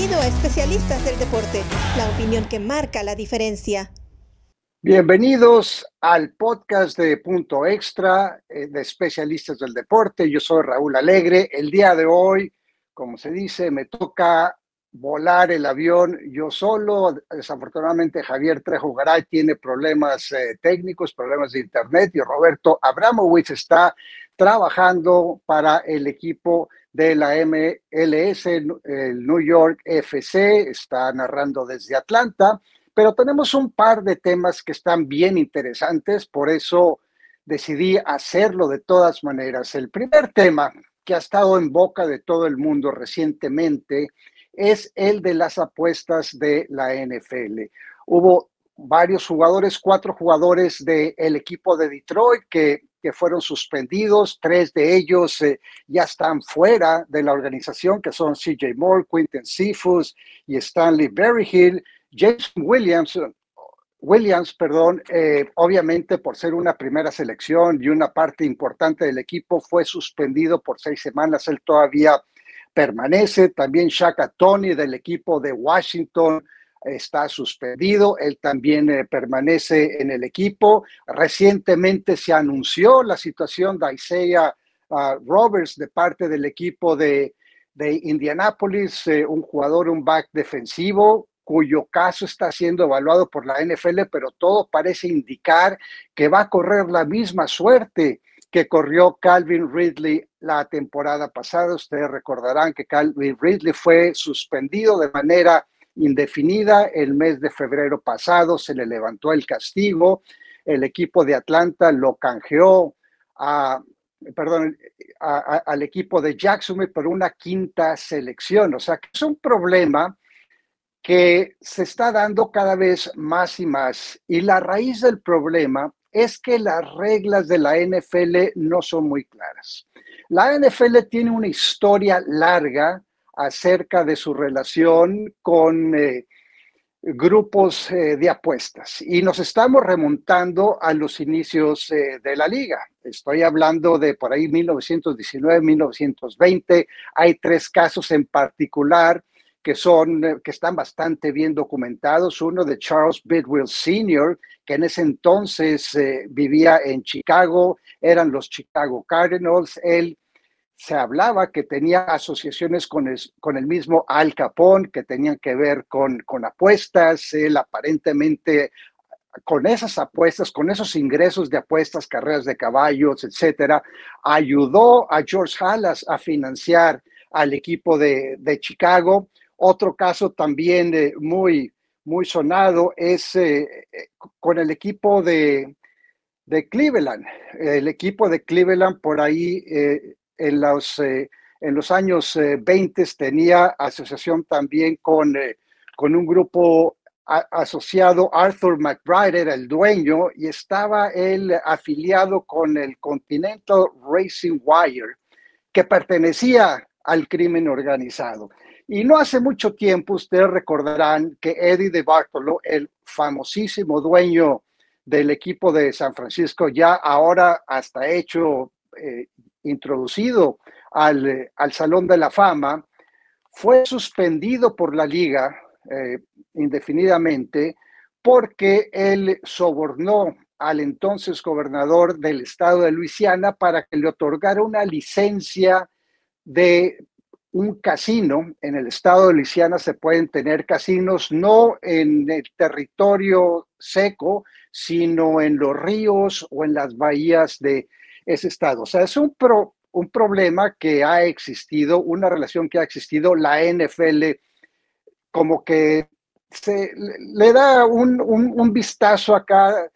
Bienvenido a Especialistas del Deporte, la opinión que marca la diferencia. Bienvenidos al podcast de Punto Extra eh, de Especialistas del Deporte. Yo soy Raúl Alegre. El día de hoy, como se dice, me toca volar el avión yo solo. Desafortunadamente Javier Trejo Garay tiene problemas eh, técnicos, problemas de internet y Roberto Abramowitz está trabajando para el equipo de la MLS, el New York FC, está narrando desde Atlanta, pero tenemos un par de temas que están bien interesantes, por eso decidí hacerlo de todas maneras. El primer tema que ha estado en boca de todo el mundo recientemente es el de las apuestas de la NFL. Hubo varios jugadores, cuatro jugadores del equipo de Detroit que, que, fueron suspendidos, tres de ellos eh, ya están fuera de la organización, que son CJ Moore, Quinton Cephus y Stanley Berryhill. James Williams, Williams, perdón, eh, obviamente por ser una primera selección y una parte importante del equipo, fue suspendido por seis semanas. Él todavía permanece. También Shaka Tony del equipo de Washington está suspendido. Él también eh, permanece en el equipo. Recientemente se anunció la situación de Isaiah ah, Roberts de parte del equipo de, de Indianapolis, eh, un jugador, un back defensivo cuyo caso está siendo evaluado por la NFL, pero todo parece indicar que va a correr la misma suerte que corrió Calvin Ridley la temporada pasada. Ustedes recordarán que Calvin Ridley fue suspendido de manera indefinida el mes de febrero pasado, se le levantó el castigo, el equipo de Atlanta lo canjeó a, perdón, al equipo de Jacksonville por una quinta selección. O sea, que es un problema que se está dando cada vez más y más. Y la raíz del problema es que las reglas de la NFL no son muy claras. La NFL tiene una historia larga acerca de su relación con eh, grupos eh, de apuestas y nos estamos remontando a los inicios eh, de la liga. Estoy hablando de por ahí 1919, 1920. Hay tres casos en particular que son, eh, que están bastante bien documentados. Uno de Charles Bidwell Sr., que en ese entonces eh, vivía en Chicago, eran los Chicago Cardinals. Él se hablaba que tenía asociaciones con el, con el mismo Al Capone, que tenían que ver con, con apuestas. Él aparentemente con esas apuestas, con esos ingresos de apuestas, carreras de caballos, etcétera, ayudó a George Halas a financiar al equipo de, de Chicago. Otro caso también eh, muy, muy sonado es eh, eh, con el equipo de, de, Cleveland. El equipo de Cleveland por ahí en, los, en los años 20 tenía asociación también con, con un grupo asociado, Arthur McBride era el dueño y estaba él afiliado con el Continental Racing Wire, que pertenecía al crimen organizado. Y no hace mucho tiempo ustedes recordarán que Eddie de Bartolo, el famosísimo dueño del equipo de San Francisco, ya ahora hasta hecho, eh, introducido al, al, Salón de la Fama, fue suspendido por la liga eh, indefinidamente porque él sobornó al entonces gobernador del estado de Luisiana para que le otorgara una licencia de un casino. En el estado de Luisiana se pueden tener casinos no en el territorio seco, sino en los ríos o en las bahías de ese estado. O sea, es un, un problema que ha existido, una relación que ha existido. La NFL como que se, le da un, vistazo acá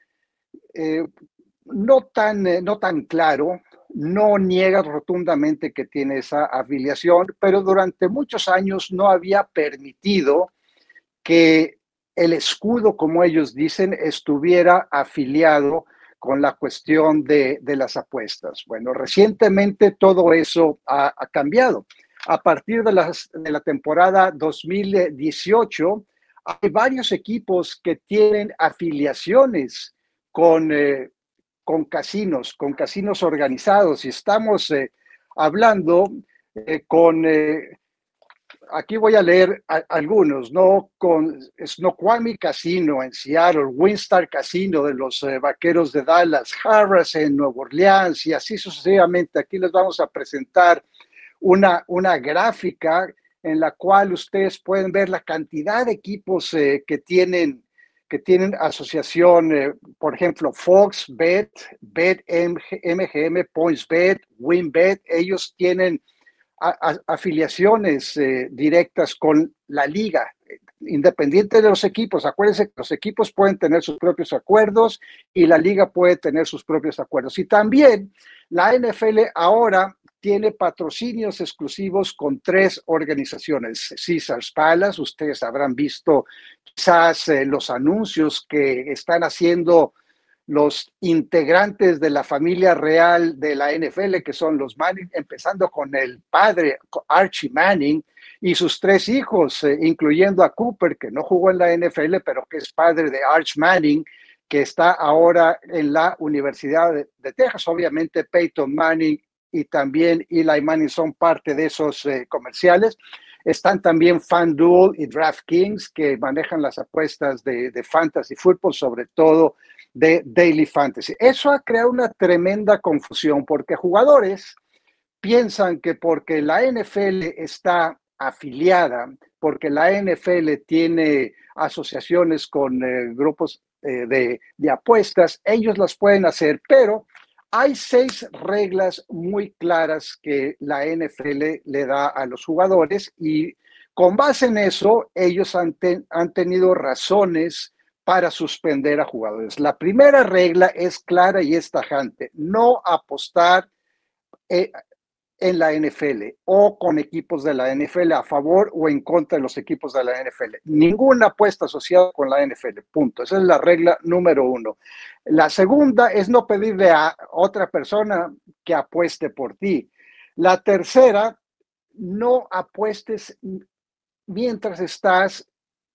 eh, no, tan, eh, no tan claro no niega rotundamente que tiene esa afiliación, pero durante muchos años no había permitido que el escudo, como ellos dicen, estuviera afiliado con la cuestión de, las apuestas. Bueno, recientemente todo eso ha, cambiado. A partir de, de la temporada 2018, hay varios equipos que tienen afiliaciones con eh, con casinos, con casinos organizados y estamos eh, hablando eh, con, eh, aquí voy a leer algunos, ¿no? Con Snoqualmie Casino en Seattle, Winstar Casino de los Vaqueros de Dallas, Harris en Nueva Orleans y así sucesivamente. Aquí les vamos a presentar una, una gráfica en la cual ustedes pueden ver la cantidad de equipos que tienen que tienen asociación, eh, por ejemplo, Fox, Bet, Bet, MGM, PointsBet, WinBet, ellos tienen afiliaciones eh, directas con la liga, independiente de los equipos. Acuérdense que los equipos pueden tener sus propios acuerdos y la liga puede tener sus propios acuerdos. Y también la NFL ahora tiene patrocinios exclusivos con tres organizaciones. Caesars Palace, ustedes habrán visto quizás eh, los anuncios que están haciendo los integrantes de la familia real de la NFL, que son los Manning, empezando con el padre Archie Manning y sus tres hijos, eh, incluyendo a Cooper, que no jugó en la NFL, pero que es padre de Arch Manning, que está ahora en la Universidad de, de Texas. Obviamente Peyton Manning y también Eli Manning son parte de esos eh, comerciales. Están también FanDuel y DraftKings que manejan las apuestas de, fantasy fútbol, sobre todo de daily fantasy. Eso ha creado una tremenda confusión porque jugadores piensan que porque la NFL está afiliada, porque la NFL tiene asociaciones con eh, grupos eh, de apuestas, ellos las pueden hacer, pero hay seis reglas muy claras que la NFL le da a los jugadores y con base en eso ellos han, han tenido razones para suspender a jugadores. La primera regla es clara y es tajante, no apostar eh, en la NFL o con equipos de la NFL a favor o en contra de los equipos de la NFL. Ninguna apuesta asociada con la NFL, punto. Esa es la regla número uno. La segunda es no pedirle a otra persona que apueste por ti. La tercera, no apuestes mientras estás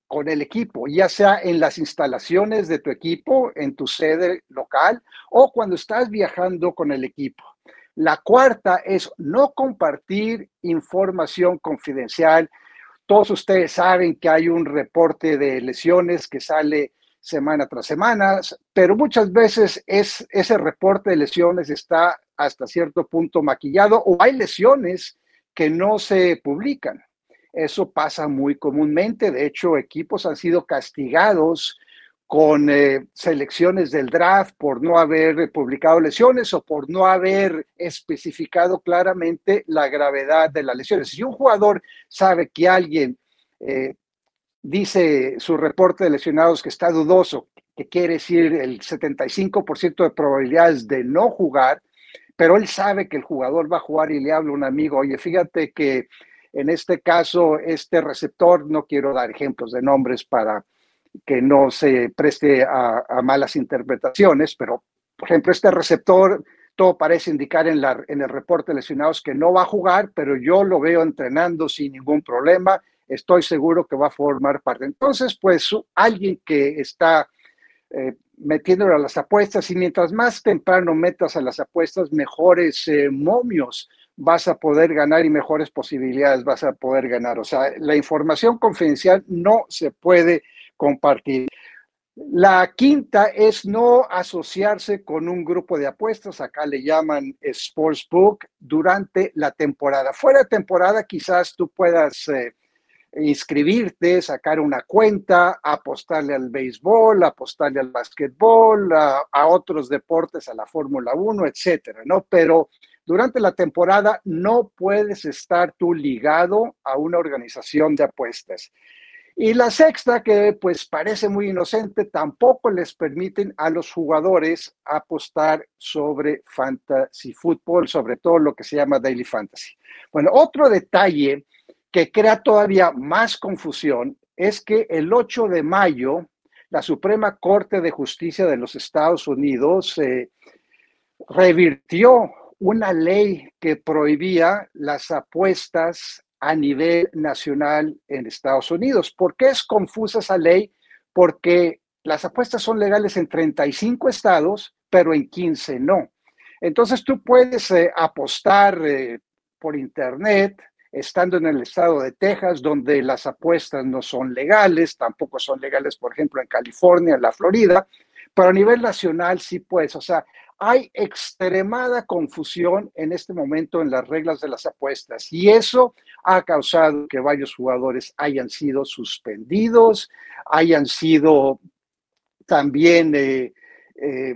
con el equipo, ya sea en las instalaciones de tu equipo, en tu sede local o cuando estás viajando con el equipo. La cuarta es no compartir información confidencial. Todos ustedes saben que hay un reporte de lesiones que sale semana tras semana, pero muchas veces es, ese reporte de lesiones está hasta cierto punto maquillado o hay lesiones que no se publican. Eso pasa muy comúnmente. De hecho, equipos han sido castigados con eh, selecciones del draft por no haber publicado lesiones o por no haber especificado claramente la gravedad de las lesiones. Si un jugador sabe que alguien eh, dice su reporte de lesionados que está dudoso, que quiere decir el 75% de probabilidades de no jugar, pero él sabe que el jugador va a jugar y le habla a un amigo, oye, fíjate que en este caso, este receptor, no quiero dar ejemplos de nombres para que no se preste a, malas interpretaciones, pero por ejemplo, este receptor, todo parece indicar en, la, en el reporte de lesionados que no va a jugar, pero yo lo veo entrenando sin ningún problema, estoy seguro que va a formar parte. Entonces, pues alguien que está eh, a las apuestas y mientras más temprano metas a las apuestas, mejores eh, momios vas a poder ganar y mejores posibilidades vas a poder ganar. O sea, la información confidencial no se puede compartir. La quinta es no asociarse con un grupo de apuestas, acá le llaman Sportsbook, durante la temporada. Fuera temporada quizás tú puedas eh, inscribirte, sacar una cuenta, apostarle al béisbol, apostarle al básquetbol, a, a otros deportes, a la Fórmula 1, etcétera, ¿no? Pero durante la temporada no puedes estar tú ligado a una organización de apuestas. Y la sexta, que pues parece muy inocente, tampoco les permiten a los jugadores apostar sobre fantasy fútbol, sobre todo lo que se llama daily fantasy. Bueno, otro detalle que crea todavía más confusión es que el 8 de mayo la Suprema Corte de Justicia de los Estados Unidos eh, revirtió una ley que prohibía las apuestas a nivel nacional en Estados Unidos. ¿Por qué es confusa esa ley? Porque las apuestas son legales en 35 estados, pero en 15 no. Entonces tú puedes eh, apostar eh, por internet estando en el estado de Texas, donde las apuestas no son legales, tampoco son legales, por ejemplo, en California, en la Florida, pero a nivel nacional sí, pues, o sea, hay extremada confusión en este momento en las reglas de las apuestas y eso ha causado que varios jugadores hayan sido suspendidos, hayan sido también eh, eh,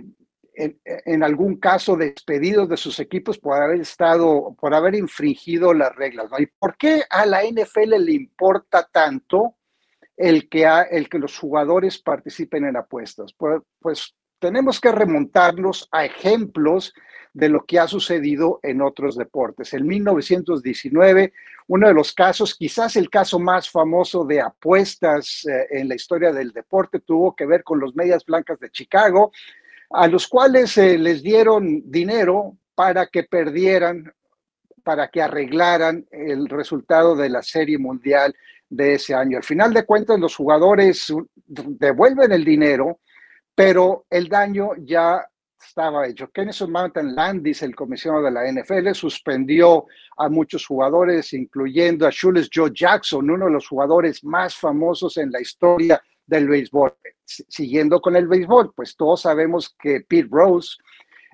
en, algún caso despedidos de sus equipos por haber estado, por haber infringido las reglas. ¿Y por qué a la NFL le importa tanto el que, los jugadores participen en apuestas? Pues, pues tenemos que remontarnos a ejemplos de lo que ha sucedido en otros deportes. En 1919, uno de los casos, quizás el caso más famoso de apuestas eh, en la historia del deporte, tuvo que ver con los Medias Blancas de Chicago, a los cuales eh, les dieron dinero para que perdieran, para que arreglaran el resultado de la Serie Mundial de ese año. Al final de cuentas, los jugadores devuelven el dinero, pero el daño ya estaba hecho. Kenneth Mountain Landis, el comisionado de la NFL, suspendió a muchos jugadores, incluyendo a Shules Joe Jackson, uno de los jugadores más famosos en la historia del béisbol. Siguiendo con el béisbol, pues todos sabemos que Pete Rose,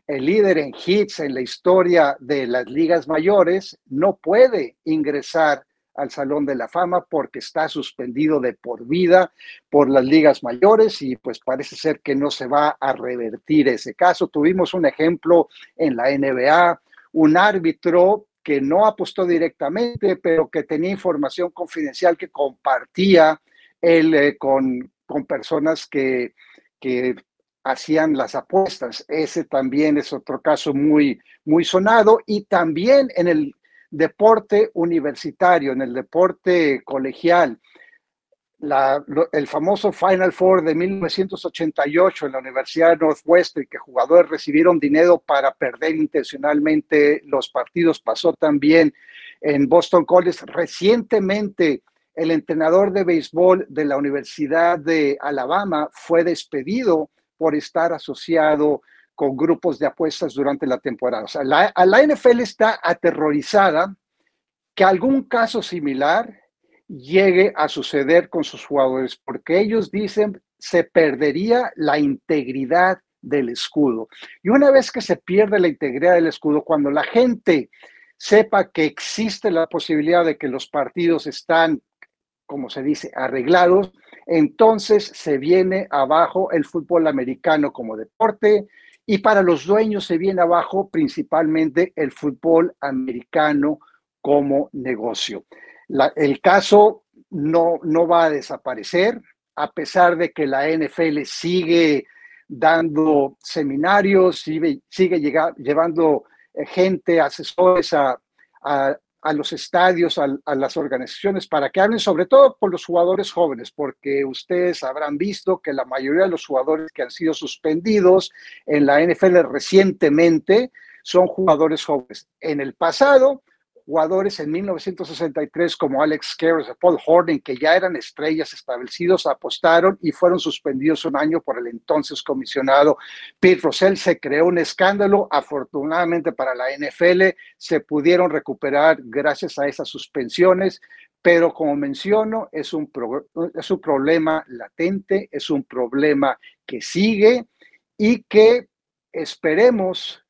el líder en hits en la historia de las ligas mayores, no puede ingresar al Salón de la Fama porque está suspendido de por vida por las ligas mayores y pues parece ser que no se va a revertir ese caso. Tuvimos un ejemplo en la NBA, un árbitro que no apostó directamente, pero que tenía información confidencial que compartía él eh, con, con, personas que, que hacían las apuestas. Ese también es otro caso muy, muy sonado. Y también en el deporte universitario, en el deporte colegial, el famoso Final Four de 1988 en la Universidad de Northwestern, que jugadores recibieron dinero para perder intencionalmente los partidos, pasó también en Boston College. Recientemente, el entrenador de béisbol de la Universidad de Alabama fue despedido por estar asociado con grupos de apuestas durante la temporada. O sea, la, NFL está aterrorizada que algún caso similar llegue a suceder con sus jugadores, porque ellos dicen se perdería la integridad del escudo. Y una vez que se pierde la integridad del escudo, cuando la gente sepa que existe la posibilidad de que los partidos están, como se dice, arreglados, entonces se viene abajo el fútbol americano como deporte, y para los dueños se viene abajo principalmente el fútbol americano como negocio. el caso no, no va a desaparecer, a pesar de que la NFL sigue dando seminarios, sigue, sigue llevando eh, gente, asesores a, a los estadios, a, las organizaciones, para que hablen sobre todo por los jugadores jóvenes, porque ustedes habrán visto que la mayoría de los jugadores que han sido suspendidos en la NFL recientemente son jugadores jóvenes. En el pasado, jugadores en 1963 como Alex Karras o Paul Horning, que ya eran estrellas establecidos, apostaron y fueron suspendidos un año por el entonces comisionado Pete Rosell. Se creó un escándalo. Afortunadamente para la NFL se pudieron recuperar gracias a esas suspensiones, pero como menciono, es un, es un problema latente, es un problema que sigue y que esperemos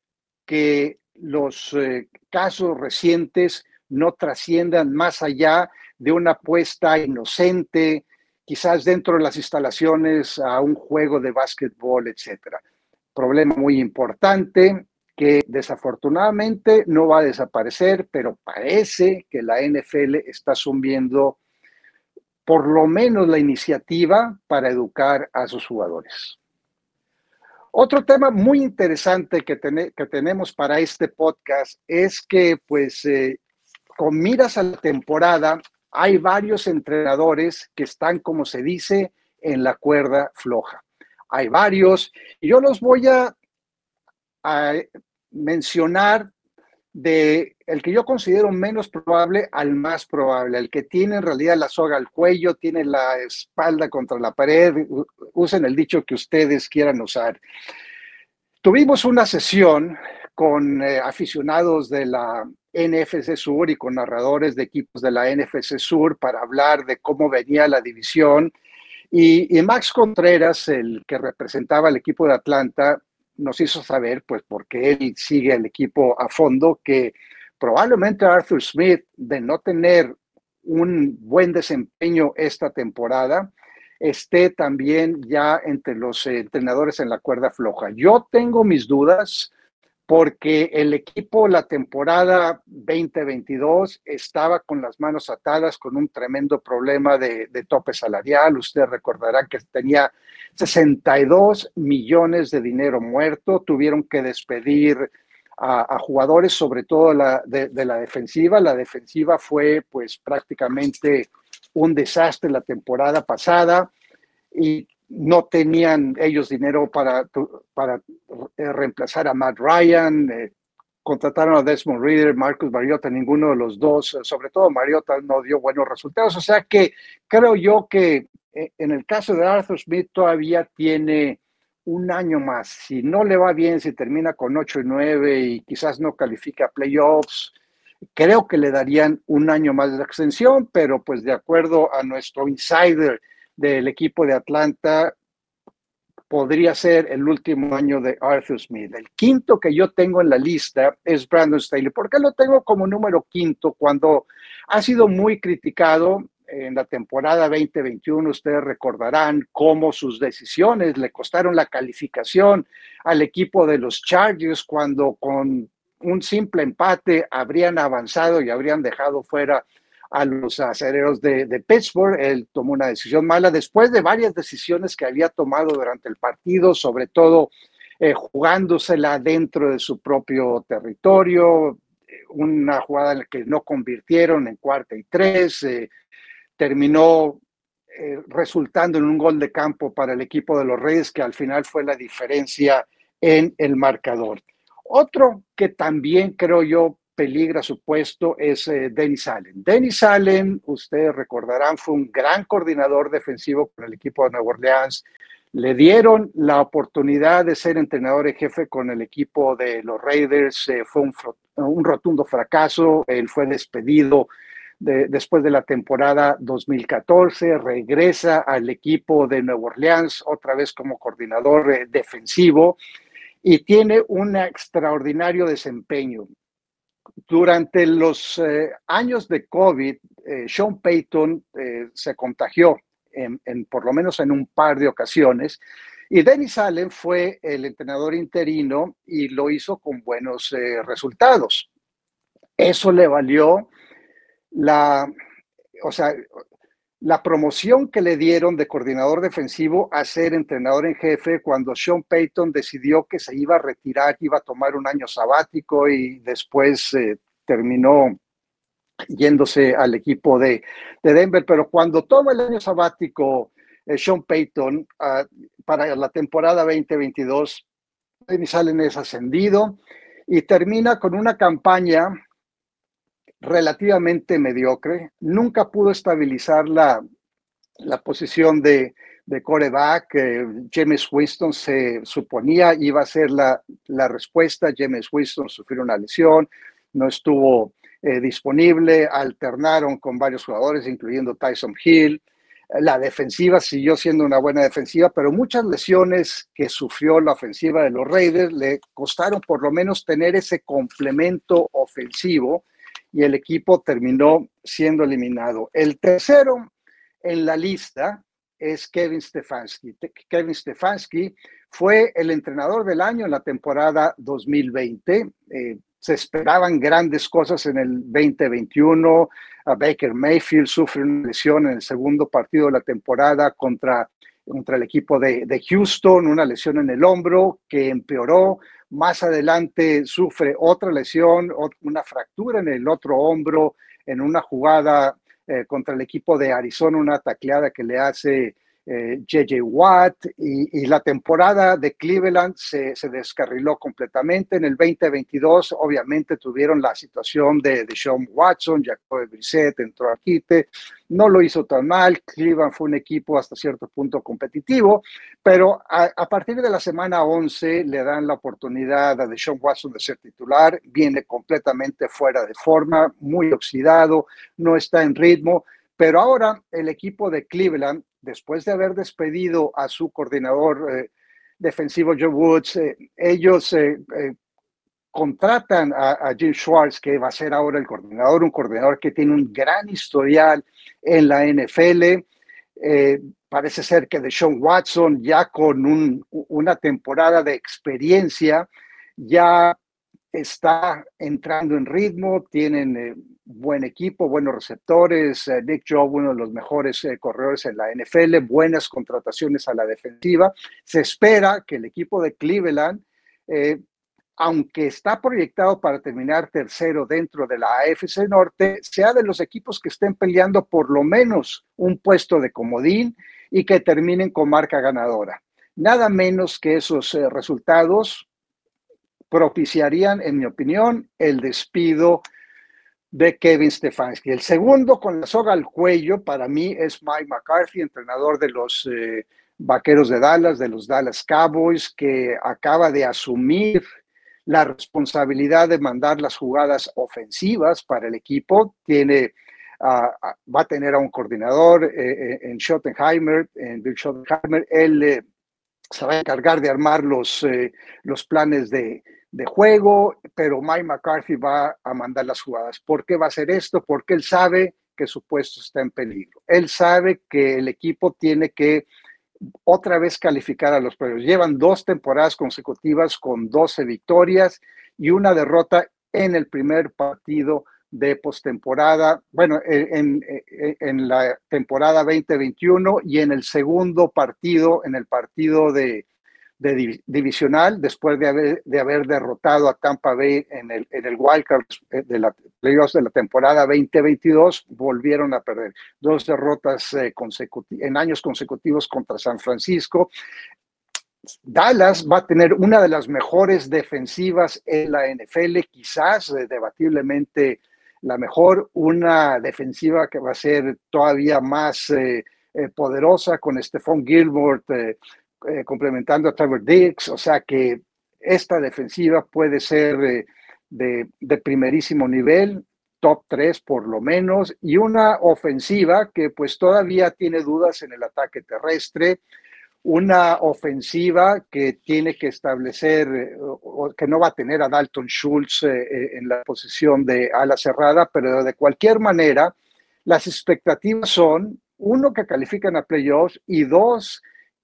que los eh, casos recientes no trasciendan más allá de una apuesta inocente, quizás dentro de las instalaciones a un juego de básquetbol, etcétera. Problema muy importante que desafortunadamente no va a desaparecer, pero parece que la NFL está asumiendo por lo menos la iniciativa para educar a sus jugadores. Otro tema muy interesante que, que tenemos para este podcast es que, pues, eh, con miras a la temporada, hay varios entrenadores que están, como se dice, en la cuerda floja. Hay varios, y yo los voy a mencionar de el que yo considero menos probable al más probable, el que tiene en realidad la soga al cuello, tiene la espalda contra la pared, usen el dicho que ustedes quieran usar. Tuvimos una sesión con eh, aficionados de la NFC Sur y con narradores de equipos de la NFC Sur para hablar de cómo venía la división. Y, y Max Contreras, el que representaba al equipo de Atlanta, nos hizo saber, pues porque él sigue el equipo a fondo, que probablemente Arthur Smith, de no tener un buen desempeño esta temporada, esté también ya entre los entrenadores en la cuerda floja. Yo tengo mis dudas porque el equipo la temporada 2022 estaba con las manos atadas con un tremendo problema de, tope salarial. Usted recordará que tenía 62 millones de dinero muerto, tuvieron que despedir a, jugadores, sobre todo de, de, la defensiva. La defensiva fue pues prácticamente un desastre la temporada pasada y no tenían ellos dinero para, para eh, reemplazar a Matt Ryan, eh, contrataron a Desmond Reader, Marcus Mariota, ninguno de los dos, eh, sobre todo Mariota no dio buenos resultados, o sea que creo yo que en el caso de Arthur Smith todavía tiene un año más, si no le va bien, si termina con 8 y 9 y quizás no califica a playoffs, creo que le darían un año más de extensión, pero pues de acuerdo a nuestro insider, del equipo de Atlanta podría ser el último año de Arthur Smith. El quinto que yo tengo en la lista es Brandon Staley. ¿Por qué lo tengo como número quinto cuando ha sido muy criticado en la temporada 2021? Ustedes recordarán cómo sus decisiones le costaron la calificación al equipo de los Chargers cuando con un simple empate habrían avanzado y habrían dejado fuera a los acereros de, Pittsburgh. Él tomó una decisión mala después de varias decisiones que había tomado durante el partido, sobre todo eh, jugándosela dentro de su propio territorio, una jugada en la que no convirtieron en cuarta y tres, eh, terminó eh, resultando en un gol de campo para el equipo de los Reyes, que al final fue la diferencia en el marcador. Otro que también creo yo peligra su puesto es eh, Dennis Allen. Dennis Allen, ustedes recordarán, fue un gran coordinador defensivo con el equipo de Nueva Orleans. Le dieron la oportunidad de ser entrenador en jefe con el equipo de los Raiders. Eh, fue un, un, rotundo fracaso. Él fue despedido después de la temporada 2014. Regresa al equipo de Nueva Orleans otra vez como coordinador eh, defensivo y tiene un extraordinario desempeño durante los eh, años de COVID, eh, Sean Payton eh, se contagió en, por lo menos en un par de ocasiones y Dennis Allen fue el entrenador interino y lo hizo con buenos resultados. Eso le valió la, o sea, la promoción que le dieron de coordinador defensivo a ser entrenador en jefe cuando Sean Payton decidió que se iba a retirar, iba a tomar un año sabático y después eh, terminó yéndose al equipo de, Denver. Pero cuando toma el año sabático eh, Sean Payton ah, para la temporada 2022, Dennis Allen es ascendido y termina con una campaña relativamente mediocre, nunca pudo estabilizar la, la posición de, de coreback. James Winston se suponía iba a ser la, la, respuesta. James Winston sufrió una lesión, no estuvo eh, disponible, alternaron con varios jugadores, incluyendo Tyson Hill. La defensiva siguió siendo una buena defensiva, pero muchas lesiones que sufrió la ofensiva de los Raiders le costaron por lo menos tener ese complemento ofensivo y el equipo terminó siendo eliminado. El tercero en la lista es Kevin Stefanski. Kevin Stefanski fue el entrenador del año en la temporada 2020. Eh, se esperaban grandes cosas en el 2021. A Baker Mayfield sufre una lesión en el segundo partido de la temporada contra, contra el equipo de, Houston, una lesión en el hombro que empeoró. Más adelante sufre otra lesión, una fractura en el otro hombro en una jugada eh, contra el equipo de Arizona, una tacleada que le hace JJ eh, Watt y, la temporada de Cleveland se, descarriló completamente. En el 2022 obviamente tuvieron la situación de, de Sean Watson, Jacob Brissett entró a quite, no lo hizo tan mal, Cleveland fue un equipo hasta cierto punto competitivo, pero a, partir de la semana 11 le dan la oportunidad a Sean Watson de ser titular, viene completamente fuera de forma, muy oxidado, no está en ritmo. Pero ahora el equipo de Cleveland después de haber despedido a su coordinador eh, defensivo Joe Woods, eh, ellos eh, contratan a, Jim Schwartz, que va a ser ahora el coordinador, un coordinador que tiene un gran historial en la NFL. parece ser que de Sean Watson, ya con una temporada de experiencia, ya está entrando en ritmo, tienen buen equipo, buenos receptores, eh, Nick Job, uno de los mejores eh, corredores en la NFL, buenas contrataciones a la defensiva. Se espera que el equipo de Cleveland, eh, aunque está proyectado para terminar tercero dentro de la AFC Norte, sea de los equipos que estén peleando por lo menos un puesto de comodín y que terminen con marca ganadora. Nada menos que esos resultados propiciarían, en mi opinión, el despido de Kevin Stefanski. El segundo con la soga al cuello para mí es Mike McCarthy, entrenador de los eh, Vaqueros de Dallas, de los Dallas Cowboys, que acaba de asumir la responsabilidad de mandar las jugadas ofensivas para el equipo. Tiene, ah, va a tener a un coordinador eh, eh, en Schottenheimer, en Bill Schottenheimer. Él se va a encargar de armar los, los planes de, de juego, pero Mike McCarthy va a mandar las jugadas. ¿Por qué va a hacer esto? Porque él sabe que su puesto está en peligro. Él sabe que el equipo tiene que otra vez calificar a los premios. Llevan dos temporadas consecutivas con 12 victorias y una derrota en el primer partido de postemporada, bueno, en, en, en, la temporada 2021 y en el segundo partido, en el partido de, de divisional después de haber, de haber derrotado a Tampa Bay en el, en el wildcard eh, de la playoffs de la temporada 2022, volvieron a perder dos derrotas eh, en años consecutivos contra San Francisco. Dallas va a tener una de las mejores defensivas en la NFL, quizás eh, debatiblemente la mejor, una defensiva que va a ser todavía más poderosa con Stephon Gilbert, eh, complementando a Trevor Dix, o sea que esta defensiva puede ser de, primerísimo nivel, top 3 por lo menos, y una ofensiva que pues todavía tiene dudas en el ataque terrestre, una ofensiva que tiene que establecer, eh, que no va a tener a Dalton Schultz eh, en la posición de ala cerrada, pero de cualquier manera, las expectativas son, uno, que califican a playoffs y dos,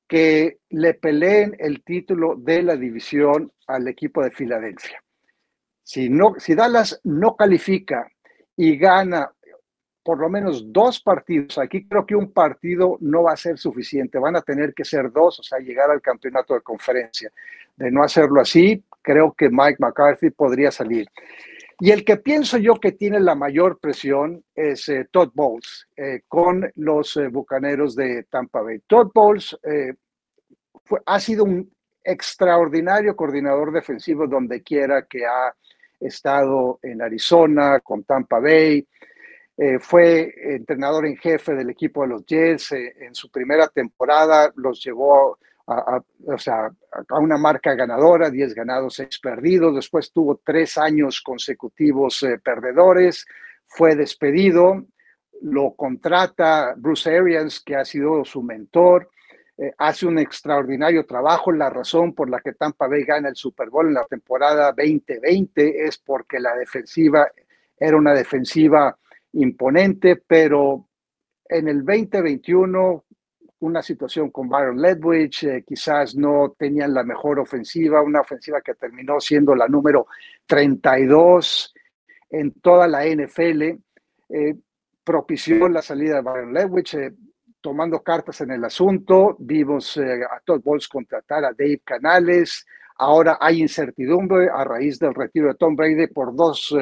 que le peleen el título de la división al equipo de Filadelfia. Si, no, si Dallas no califica y gana por lo menos dos partidos, aquí creo que un partido no va a ser suficiente, van a tener que ser dos, o sea, llegar al campeonato de conferencia. De no hacerlo así, creo que Mike McCarthy podría salir. Y el que pienso yo que tiene la mayor presión es eh, Todd Bowles eh, con los eh, Bucaneros de Tampa Bay. Todd Bowles ha sido un extraordinario coordinador defensivo donde quiera que ha estado en Arizona, con Tampa Bay. fue entrenador en jefe del equipo de los Jets. en su primera temporada los llevó a, a, una marca ganadora, 10 ganados, 6 perdidos. Después tuvo tres años consecutivos eh, perdedores, fue despedido, lo contrata Bruce Arians, que ha sido su mentor. Eh, hace un extraordinario trabajo. La razón por la que Tampa Bay gana el Super Bowl en la temporada 2020 es porque la defensiva era una defensiva imponente, pero en el 2021 una situación con Byron Ledwich, eh, quizás no tenían la mejor ofensiva, una ofensiva que terminó siendo la número 32 en toda la NFL, eh, propició la salida de Byron Ledwich, eh, tomando cartas en el asunto, vimos a Todd Bowles contratar a Dave Canales, ahora hay incertidumbre a raíz del retiro de Tom Brady por dos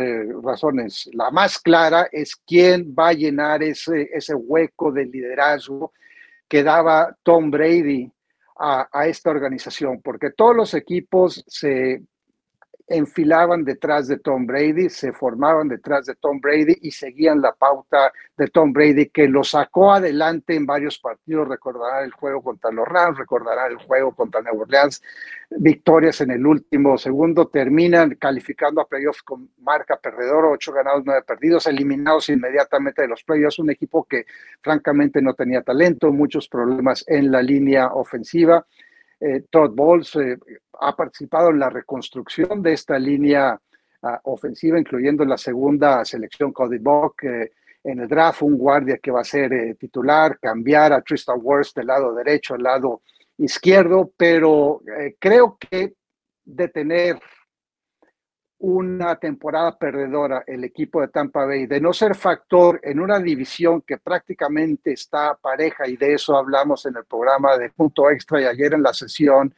razones. La más clara es quién va a llenar ese, ese hueco de liderazgo que daba Tom Brady a, a esta organización, porque todos los equipos se enfilaban detrás de Tom Brady, se formaban detrás de Tom Brady y seguían la pauta de Tom Brady que lo sacó adelante en varios partidos. Recordarán el juego contra los Rams, recordarán el juego contra Nueva Orleans, victorias en el último segundo, terminan calificando a playoffs con marca perdedora, ocho ganados, nueve perdidos, eliminados inmediatamente de los playoffs, un equipo que francamente no tenía talento, muchos problemas en la línea ofensiva eh, Todd Bowles eh, ha participado en la reconstrucción de esta línea ah, ofensiva, incluyendo la segunda selección Cody Buck eh, en el draft, un guardia que va a ser titular, cambiar a Tristan Wirfs del lado derecho al lado izquierdo, pero creo que de tener una temporada perdedora el equipo de Tampa Bay, de no ser factor en una división que prácticamente está pareja, y de eso hablamos en el programa de punto extra y ayer en la sesión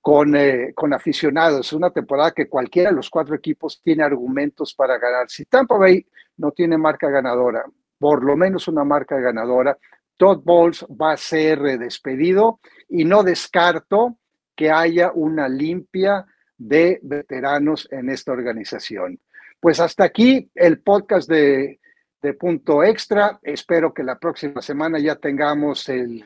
con, eh, con aficionados. Una temporada que cualquiera de los cuatro equipos tiene argumentos para ganar. Si Tampa Bay no tiene marca ganadora, por lo menos una marca ganadora, Todd Bowles va a ser despedido y no descarto que haya una limpia de veteranos en esta organización. Pues hasta aquí el podcast de, Punto Extra. Espero que la próxima semana ya tengamos el,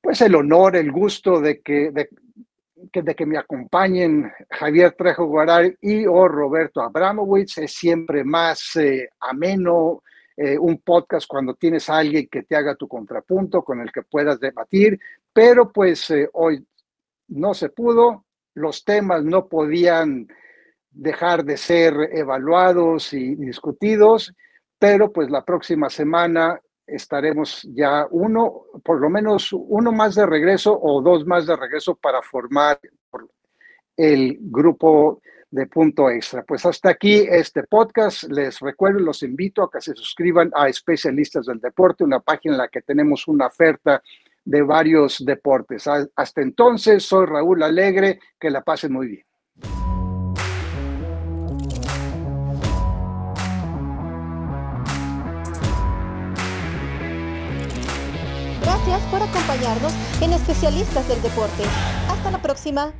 pues el honor, el gusto de que, de, que, me acompañen Javier Trejo Guaral y o Roberto Abramowitz. Es siempre más eh, ameno eh, un podcast cuando tienes a alguien que te haga tu contrapunto, con el que puedas debatir, pero pues eh, hoy no se pudo los temas no podían dejar de ser evaluados y discutidos, pero pues la próxima semana estaremos ya uno, por lo menos uno más de regreso o dos más de regreso para formar el grupo de punto extra. Pues hasta aquí este podcast. Les recuerdo, los invito a que se suscriban a Especialistas del Deporte, una página en la que tenemos una oferta de varios deportes. Hasta entonces, soy Raúl Alegre, que la pasen muy bien. Gracias por acompañarnos en Especialistas del Deporte. Hasta la próxima.